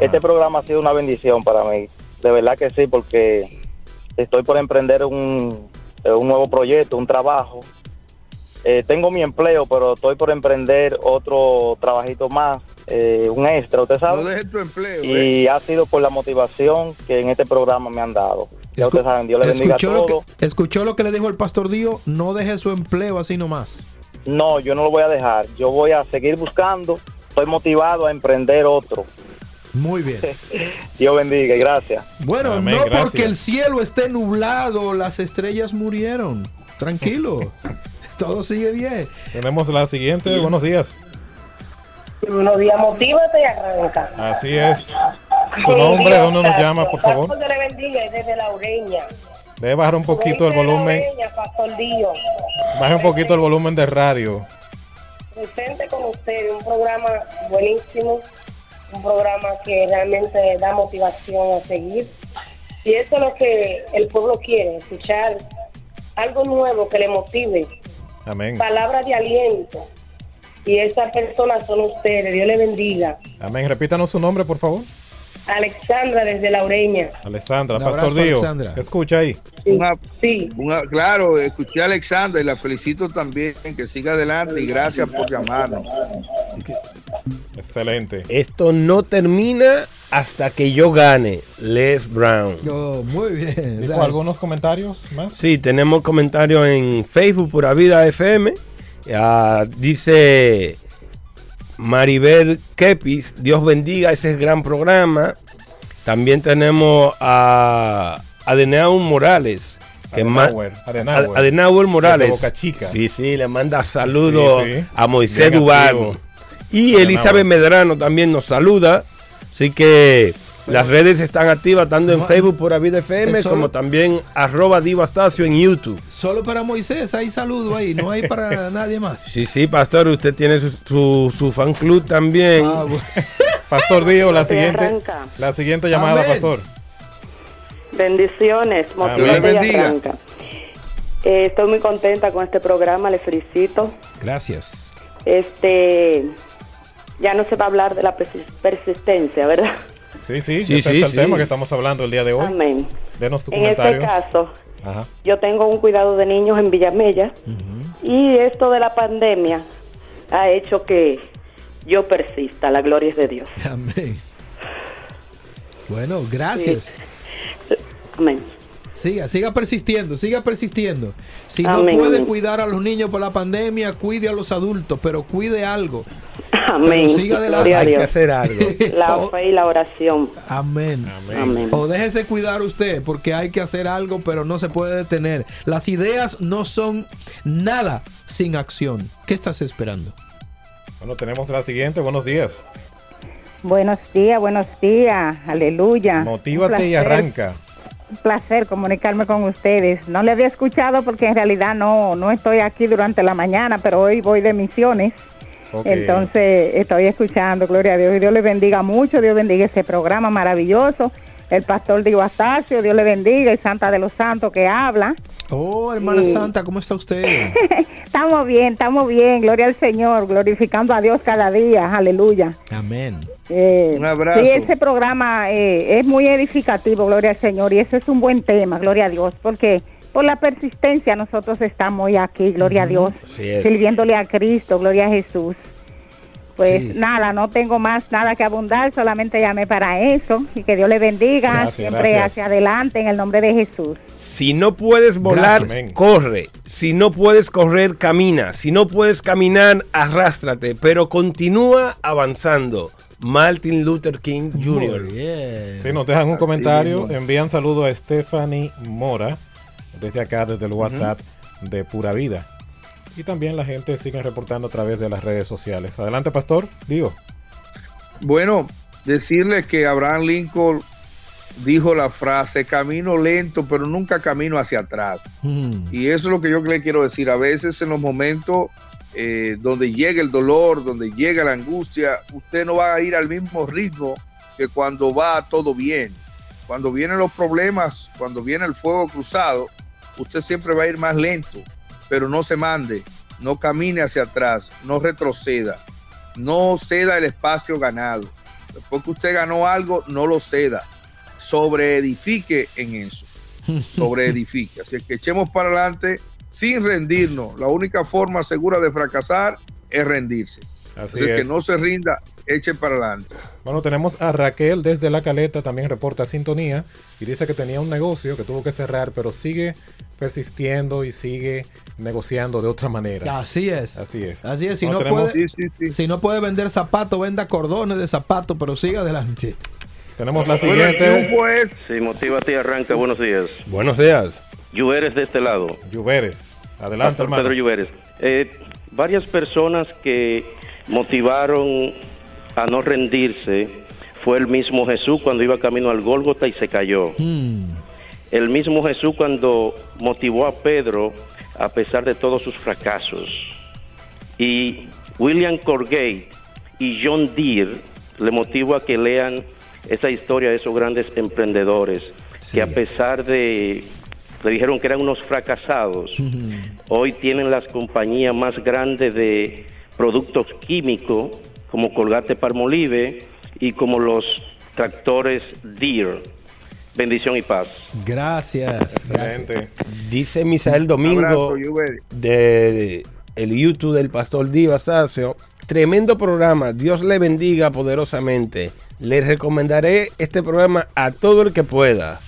Este programa ha sido una bendición para mí. De verdad que sí, porque estoy por emprender un, eh, un nuevo proyecto, un trabajo. Eh, tengo mi empleo, pero estoy por emprender otro trabajito más, eh, un extra, usted sabe. No dejes tu empleo. ¿eh? y ha sido por la motivación que en este programa me han dado. Ya ustedes saben, Dios le bendiga a ¿Escuchó lo, que, escuchó lo que le dijo el pastor Dio? No deje su empleo así nomás. No, yo no lo voy a dejar. Yo voy a seguir buscando. Estoy motivado a emprender otro. Muy bien. Dios bendiga y gracias. Bueno, Amén, no gracias. porque el cielo esté nublado, las estrellas murieron. Tranquilo. Todo sigue bien. Tenemos la siguiente. Buenos días. Buenos días, motívate y arranca. Así es. Su nombre, ¿dónde nos llama, por favor? Pastor le bendiga desde la Ureña. Debe bajar un poquito el volumen. Ureña. Baje un poquito el volumen de radio. Presente con ustedes, un programa buenísimo, un programa que realmente da motivación a seguir. Y eso es lo que el pueblo quiere, escuchar algo nuevo que le motive, Amén. palabras de aliento. Y esas personas son ustedes, Dios le bendiga. Amén. Repítanos su nombre, por favor. Alexandra desde La Ureña. Alexandra, Pastor Dio. Alexandra. Escucha ahí. Una- una- claro, escuché a Alexandra y la felicito también, que siga adelante y gracias por llamarnos. Excelente. Esto no termina hasta que yo gane. Les Brown. Oh, muy bien. ¿Dijo algunos comentarios más? Sí, tenemos comentarios en Facebook Pura Vida FM. Ah, dice Maribel Kepis, Dios bendiga ese gran programa. También tenemos a Adenauer Morales. Que Adenauer, Adenauer. Morales. Boca Chica. Sí, sí, le manda saludos Sí, sí. a Moisés Dubano. Y Adenauer. Elizabeth Medrano también nos saluda. Así que las redes están activas tanto en Facebook por Vida FM eso- como también arroba Divastacio en YouTube. Solo para Moisés hay saludo ahí, no hay para nadie más. Sí, sí, pastor, usted tiene su, su, su fan club también. Ah, Pastor Dio, la siguiente, la siguiente llamada, Amén. pastor. Bendiciones, arranca. Eh, estoy muy contenta con este programa, le felicito. Gracias. Este, ya no se va a hablar de la persis- persistencia, ¿verdad? Sí, sí, Sí, ese sí, es el sí. tema que estamos hablando el día de hoy. Amén. Denos tu En este caso, Ajá. yo tengo un cuidado de niños en Villamella y esto de la pandemia ha hecho que yo persista. La gloria es de Dios. Amén. Bueno, gracias. Amén. Siga, siga persistiendo, siga persistiendo. Si no puede amén. cuidar a los niños por la pandemia, cuide a los adultos, pero cuide algo. Amén. Pero siga adelante. Gloria a Dios. La O- fe y la oración. Amén. Amén. O déjese cuidar usted, porque hay que hacer algo, pero no se puede detener. Las ideas no son nada sin acción. ¿Qué estás esperando? Bueno, tenemos la siguiente. Buenos días. Buenos días, buenos días, aleluya. Motívate y arranca. Un placer comunicarme con ustedes. No le había escuchado porque en realidad no, no estoy aquí durante la mañana, pero hoy voy de misiones. Entonces estoy escuchando, gloria a Dios. Y Dios le bendiga mucho, Dios bendiga ese programa maravilloso. El pastor Diego Astacio, Dios le bendiga, y Santa de los Santos que habla. Oh, hermana Sí. Santa, ¿cómo está usted? Estamos bien, estamos bien, gloria al Señor, glorificando a Dios cada día, aleluya. Amén. Eh, Un abrazo. Sí, ese programa eh, es muy edificativo, gloria al Señor, y ese es un buen tema, gloria a Dios, porque por la persistencia nosotros estamos hoy aquí, gloria a Dios, sirviéndole a Cristo, gloria a Jesús. Pues Sí. nada, no tengo más nada que abundar, solamente llamé para eso y que Dios le bendiga Gracias, siempre gracias. hacia adelante en el nombre de Jesús. Si no puedes volar, Gracias. Corre. Si no puedes correr, camina. Si no puedes caminar, arrástrate. Pero continúa avanzando. Martin Luther King Jr. Si nos dejan un comentario, envían saludo a Stephanie Mora desde acá, desde el WhatsApp de Pura Vida. Y también la gente sigue reportando a través de las redes sociales. Adelante, Pastor. Digo. Bueno, decirle que Abraham Lincoln dijo la frase, camino lento, pero nunca camino hacia atrás. Y eso es lo que yo le quiero decir. A veces en los momentos eh, donde llega el dolor, donde llega la angustia, usted no va a ir al mismo ritmo que cuando va todo bien. Cuando vienen los problemas, cuando viene el fuego cruzado, usted siempre va a ir más lento, pero no se mande, no camine hacia atrás, no retroceda, no ceda el espacio ganado. Después que usted ganó algo, no lo ceda, sobreedifique en eso sobre edifique. Así que echemos para adelante sin rendirnos. La única forma segura de fracasar es rendirse. Así Así que es. no se rinda, eche para adelante. Bueno, tenemos a Raquel desde La Caleta, también reporta sintonía y dice que tenía un negocio que tuvo que cerrar, pero sigue persistiendo y sigue negociando de otra manera. Así es. Así es. Así es, si no, tenemos- puede, si no puede vender zapatos, venda cordones de zapatos, pero siga adelante. Tenemos la Bueno, siguiente. Sí, motívate y arranca. Buenos días. Buenos días. Lluveres de este lado. Lluveres. Adelante, Pastor hermano. Pedro Lluveres. Eh, varias personas que motivaron a no rendirse fue el mismo Jesús cuando iba camino al Gólgota y se cayó. El mismo Jesús cuando motivó a Pedro a pesar de todos sus fracasos. Y William Corgate y John Deere le motivó a que lean esa historia de esos grandes emprendedores que a pesar de le dijeron que eran unos fracasados, hoy tienen las compañías más grandes de productos químicos como Colgate Palmolive y como los tractores Deere. Bendición y paz. Gracias. Dice Misael Domingo Abrazo, de el YouTube del Pastor Diva Stacio. Tremendo programa. Dios le bendiga poderosamente. Le recomendaré este programa a todo el que pueda.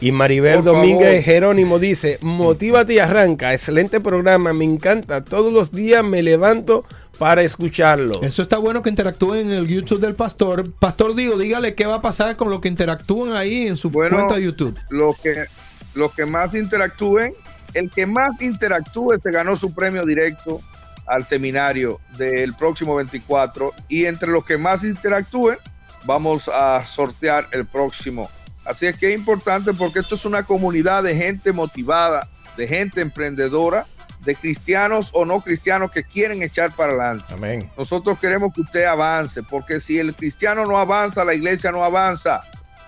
Y Maribel Por Domínguez favor. Jerónimo dice, motívate y arranca. Excelente programa, me encanta. Todos los días me levanto para escucharlo. Eso está bueno que interactúen en el YouTube del pastor. Pastor Digo, dígale qué va a pasar con lo que interactúan ahí en su Bueno, cuenta de YouTube. Los que, los que más interactúen, el que más interactúe se ganó su premio directo al seminario del próximo 24 y entre los que más interactúen vamos a sortear el próximo. Así es que es importante porque esto es una comunidad de gente motivada, de gente emprendedora, de cristianos o no cristianos que quieren echar para adelante. Amén. Nosotros queremos que usted avance, porque si el cristiano no avanza, la iglesia no avanza.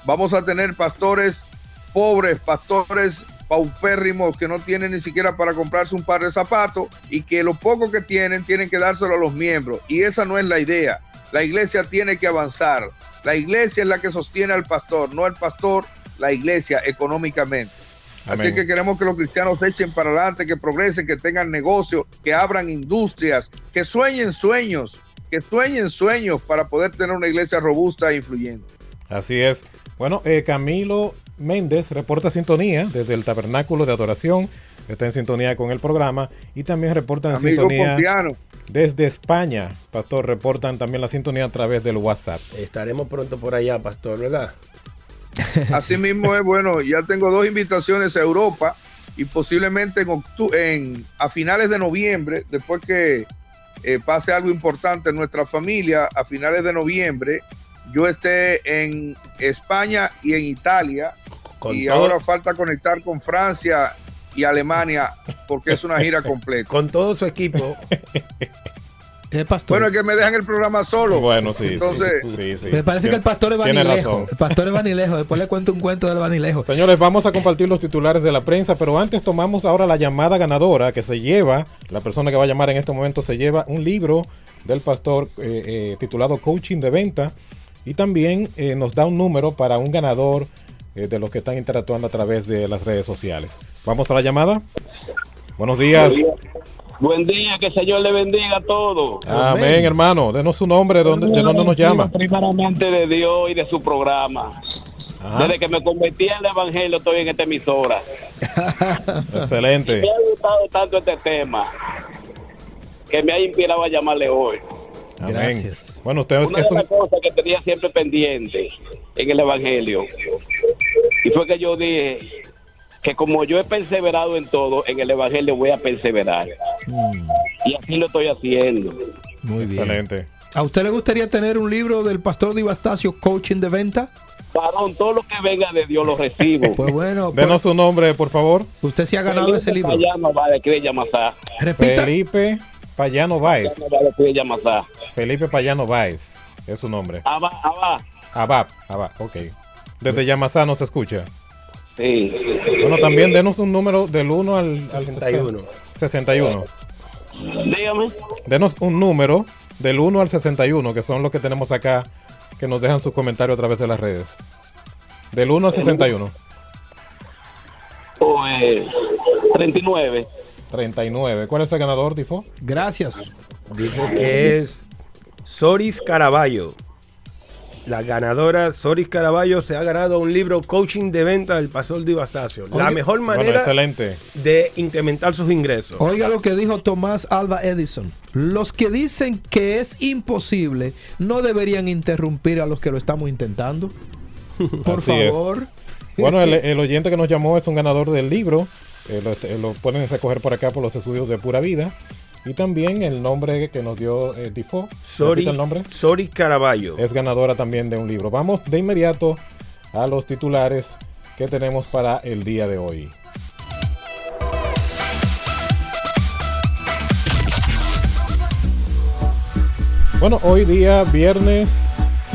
Vamos a tener pastores pobres, pastores paupérrimos que no tienen ni siquiera para comprarse un par de zapatos y que lo poco que tienen tienen que dárselo a los miembros. Y esa no es la idea. La iglesia tiene que avanzar. La iglesia es la que sostiene al pastor, no el pastor, la iglesia económicamente. Así Amén. que queremos que los cristianos echen para adelante, que progresen, que tengan negocios, que abran industrias, que sueñen sueños, que sueñen sueños para poder tener una iglesia robusta e influyente. Así es. Bueno, eh, Camilo Méndez reporta sintonía desde el Tabernáculo de Adoración. Está en sintonía con el programa y también reportan Amigo sintonía Pontiano. desde España. Pastor, reportan también la sintonía a través del WhatsApp. Estaremos pronto por allá, pastor, ¿verdad? Así mismo es, bueno, ya tengo dos invitaciones a Europa y posiblemente en, octu- en a finales de noviembre, después que eh, pase algo importante en nuestra familia, a finales de noviembre, yo esté en España y en Italia. Con y todo- ahora falta conectar con Francia y Alemania porque es una gira completa. Con todo su equipo. Bueno, es que me dejan el programa solo. Bueno, sí, Entonces, sí, sí. Me parece que el pastor es Tiene vanilejo. razón. El pastor es vanilejo. Después le cuento un cuento del vanilejo. Señores, vamos a compartir los titulares de la prensa, pero antes tomamos ahora la llamada ganadora que se lleva, la persona que va a llamar en este momento se lleva un libro del pastor eh, eh, titulado Coaching de Venta y también eh, nos da un número para un ganador eh, de los que están interactuando a través de las redes sociales. Vamos a la llamada. Buenos días. Buen día, que el Señor le bendiga a todos. Amén, hermano. Denos su nombre, ¿de dónde, de dónde nos llama? Primeramente de Dios y de su programa. Ajá. Desde que me convertí en el Evangelio estoy en esta emisora. Excelente. Me ha gustado tanto este tema que me ha inspirado a llamarle hoy. Amén. Gracias. Bueno, usted es, Una es de un- las cosas que tenía siempre pendiente en el Evangelio y fue que yo dije que como yo he perseverado en todo, en el Evangelio voy a perseverar. Y así lo estoy haciendo. Muy bien. Excelente. ¿A usted le gustaría tener un libro del pastor Divastacio Coaching de Venta? Varón, todo lo que venga de Dios lo recibo. Pues bueno, Denos su nombre, por favor. usted se ha ganado ese libro. Payano Mazá. Repita. Felipe Payano Báez. Payano Mazá. Felipe Payano Báez es su nombre. Abba, Abba. Abab, Abab, ok. Desde Yamasá nos escucha. Sí. Bueno, también denos un número del 1 al, al 61. 61. Dígame. Denos un número del 1 al 61, que son los que tenemos acá, que nos dejan sus comentarios a través de las redes. Del 1 al 61. O, eh, 39. 39. ¿Cuál es el ganador, Tifo? Gracias. Dice que es Soris Caraballo. La ganadora Soris Caraballo se ha ganado un libro Coaching de Venta del Pastor Divastacio. La mejor Bueno, manera excelente. de incrementar sus ingresos. Oiga lo que dijo Tomás Alba Edison. Los que dicen que es imposible no deberían interrumpir a los que lo estamos intentando. Por Así es. favor. Bueno, el, el oyente que nos llamó es un ganador del libro. Eh, lo, lo pueden recoger por acá por los estudios de Pura Vida. Y también el nombre que nos dio eh, Tifo. Sori, el nombre. Sori Caraballo. Es ganadora también de un libro. Vamos de inmediato a los titulares que tenemos para el día de hoy. Bueno, hoy día viernes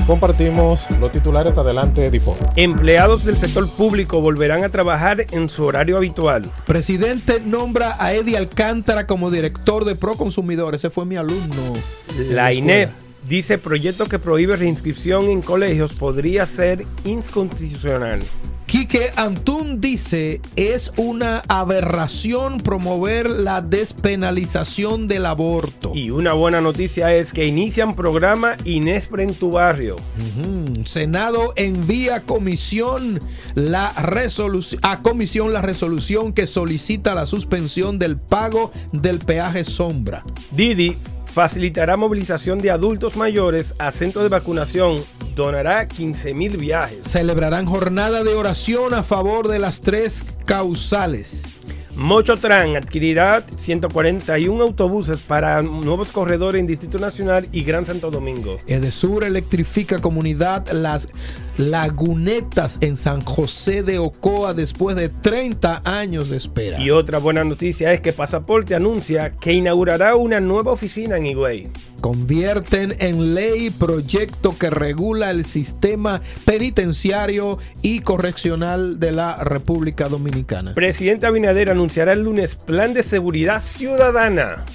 compartimos los titulares. Adelante, Tifo. Empleados del sector público volverán a trabajar en su horario habitual. Presidente nombra a Eddie Alcántara como director de Proconsumidor. Ese fue mi alumno. La. INEP dice proyecto que prohíbe reinscripción en colegios podría ser inconstitucional. Quique Antún dice es una aberración promover la despenalización del aborto. Y una buena noticia es que inician programa Inespre en tu barrio. Senado envía comisión la a comisión la resolución que solicita la suspensión del pago del peaje sombra. Didi facilitará movilización de adultos mayores a centros de vacunación, donará 15 mil viajes. Celebrarán jornada de oración a favor de las tres causales. Mochotran adquirirá 141 autobuses para nuevos corredores en Distrito Nacional y Gran Santo Domingo. Edesur electrifica comunidad Las Lagunetas en San José de Ocoa después de 30 años de espera. Y otra buena noticia es que Pasaporte anuncia que inaugurará una nueva oficina en Higüey. Convierten en ley proyecto que regula el sistema penitenciario y correccional de la República Dominicana. Presidente Abinader anunciará el lunes plan de seguridad ciudadana.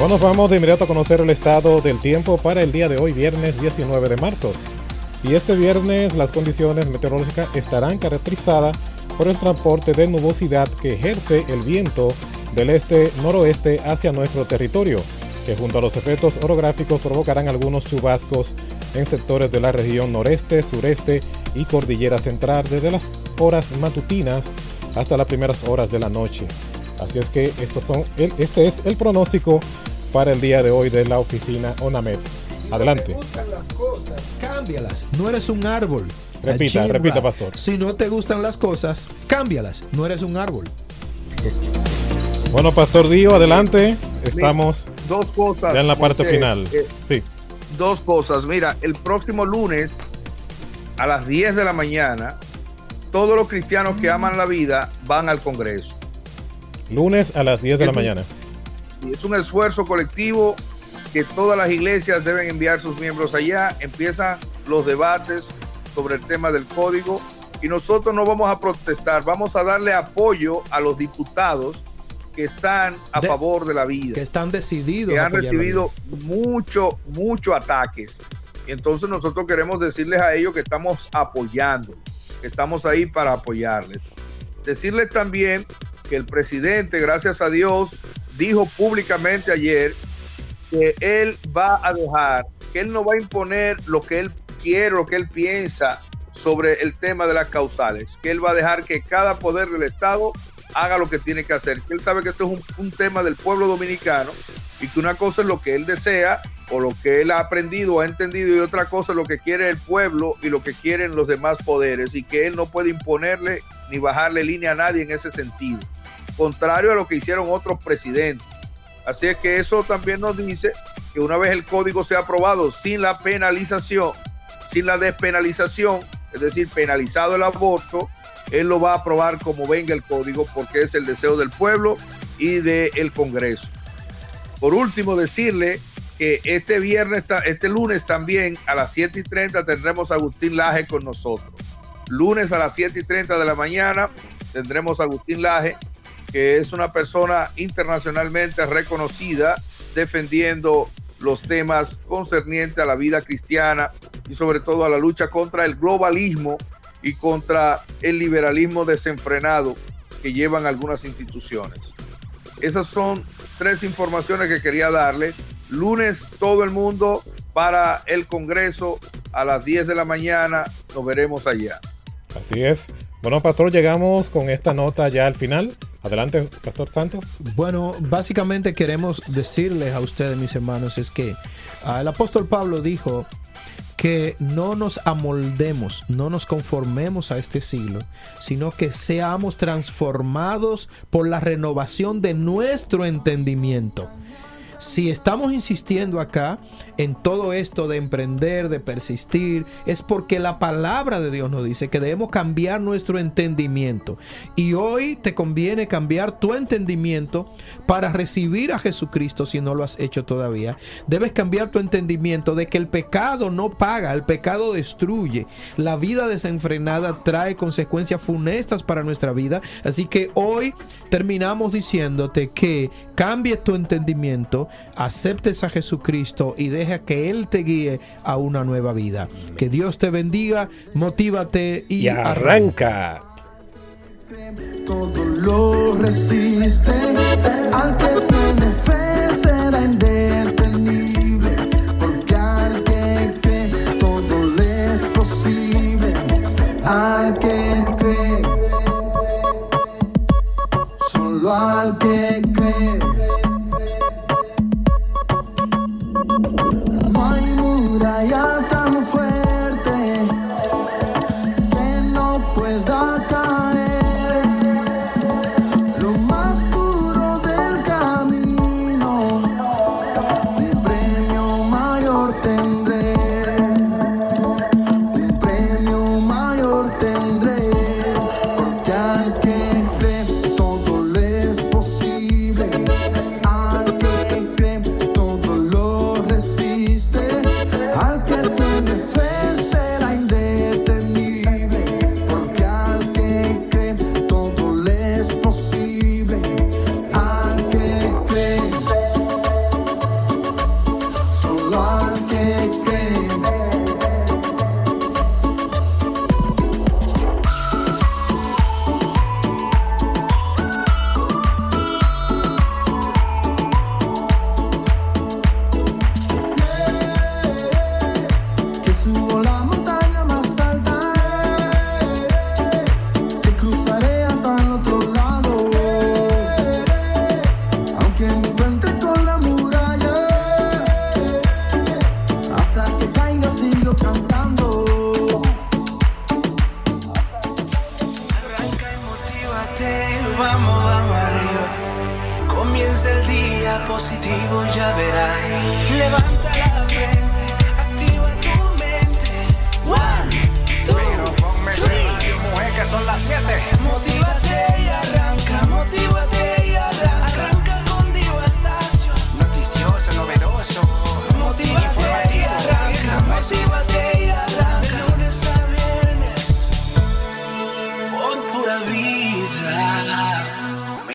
Bueno, vamos de inmediato a conocer el estado del tiempo para el día de hoy, viernes 19 de marzo. Y este viernes las condiciones meteorológicas estarán caracterizadas por el transporte de nubosidad que ejerce el viento del este-noroeste hacia nuestro territorio, que junto a los efectos orográficos provocarán algunos chubascos en sectores de la región noreste, sureste y cordillera central desde las horas matutinas hasta las primeras horas de la noche. Así es que estos son el- este es el pronóstico para el día de hoy de la oficina ONAMED. Adelante. las cosas, cámbialas. No eres un árbol. Repita, repita, pastor. Si no te gustan las cosas, cámbialas. No eres un árbol. Bueno, Pastor Dio, adelante. Estamos Dos cosas. ya en la parte Moisés. final. Eh, Sí. dos cosas. Mira, el próximo lunes a las 10 de la mañana, todos los cristianos que aman la vida van al Congreso. Lunes a las 10 de la Es mañana. Y es un esfuerzo colectivo que todas las iglesias deben enviar sus miembros allá. Empiezan los debates sobre el tema del código y nosotros no vamos a protestar, vamos a darle apoyo a los diputados que están a De- favor de la vida. Que están decididos. que han recibido mucho, mucho ataques. Y entonces nosotros queremos decirles a ellos que estamos apoyando, que estamos ahí para apoyarles. Decirles también que el presidente, gracias a Dios, dijo públicamente ayer que él va a dejar, que él no va a imponer lo que él quiere, lo que él piensa sobre el tema de las causales, que él va a dejar que cada poder del Estado haga lo que tiene que hacer, que él sabe que esto es un, un tema del pueblo dominicano y que una cosa es lo que él desea o lo que él ha aprendido ha entendido y otra cosa es lo que quiere el pueblo y lo que quieren los demás poderes y que él no puede imponerle ni bajarle línea a nadie en ese sentido, contrario a lo que hicieron otros presidentes. Así es que eso también nos dice que una vez el código sea aprobado sin la penalización, sin la despenalización, es decir, penalizado el aborto, él lo va a aprobar como venga el código porque es el deseo del pueblo y del Congreso. Por último, decirle que este viernes, este lunes también a las 7 y 30 tendremos a Agustín Laje con nosotros. Lunes a las 7 y 30 de la mañana tendremos a Agustín Laje, que es una persona internacionalmente reconocida defendiendo los temas concernientes a la vida cristiana y sobre todo a la lucha contra el globalismo y contra el liberalismo desenfrenado que llevan algunas instituciones. Esas son tres informaciones que quería darle. Lunes todo el mundo para el Congreso a las 10 de la mañana. Nos veremos allá. Así es. Bueno, Pastor, llegamos con esta nota ya al final. Adelante, Pastor Santos. Bueno, básicamente queremos decirles a ustedes, mis hermanos, es que el apóstol Pablo dijo que no nos amoldemos, no nos conformemos a este siglo, sino que seamos transformados por la renovación de nuestro entendimiento. Si estamos insistiendo acá en todo esto de emprender, de persistir, es porque la palabra de Dios nos dice que debemos cambiar nuestro entendimiento. Y hoy te conviene cambiar tu entendimiento para recibir a Jesucristo si no lo has hecho todavía. Debes cambiar tu entendimiento de que el pecado no paga, el pecado destruye. La vida desenfrenada trae consecuencias funestas para nuestra vida. Así que hoy terminamos diciéndote que cambies tu entendimiento, aceptes a Jesucristo y deja que Él te guíe a una nueva vida. Que Dios te bendiga, motívate y, Y arranca. todo lo resiste. Al que tiene fe será indetenible, porque al que cree todo le es posible. Al que cree, solo al que cree.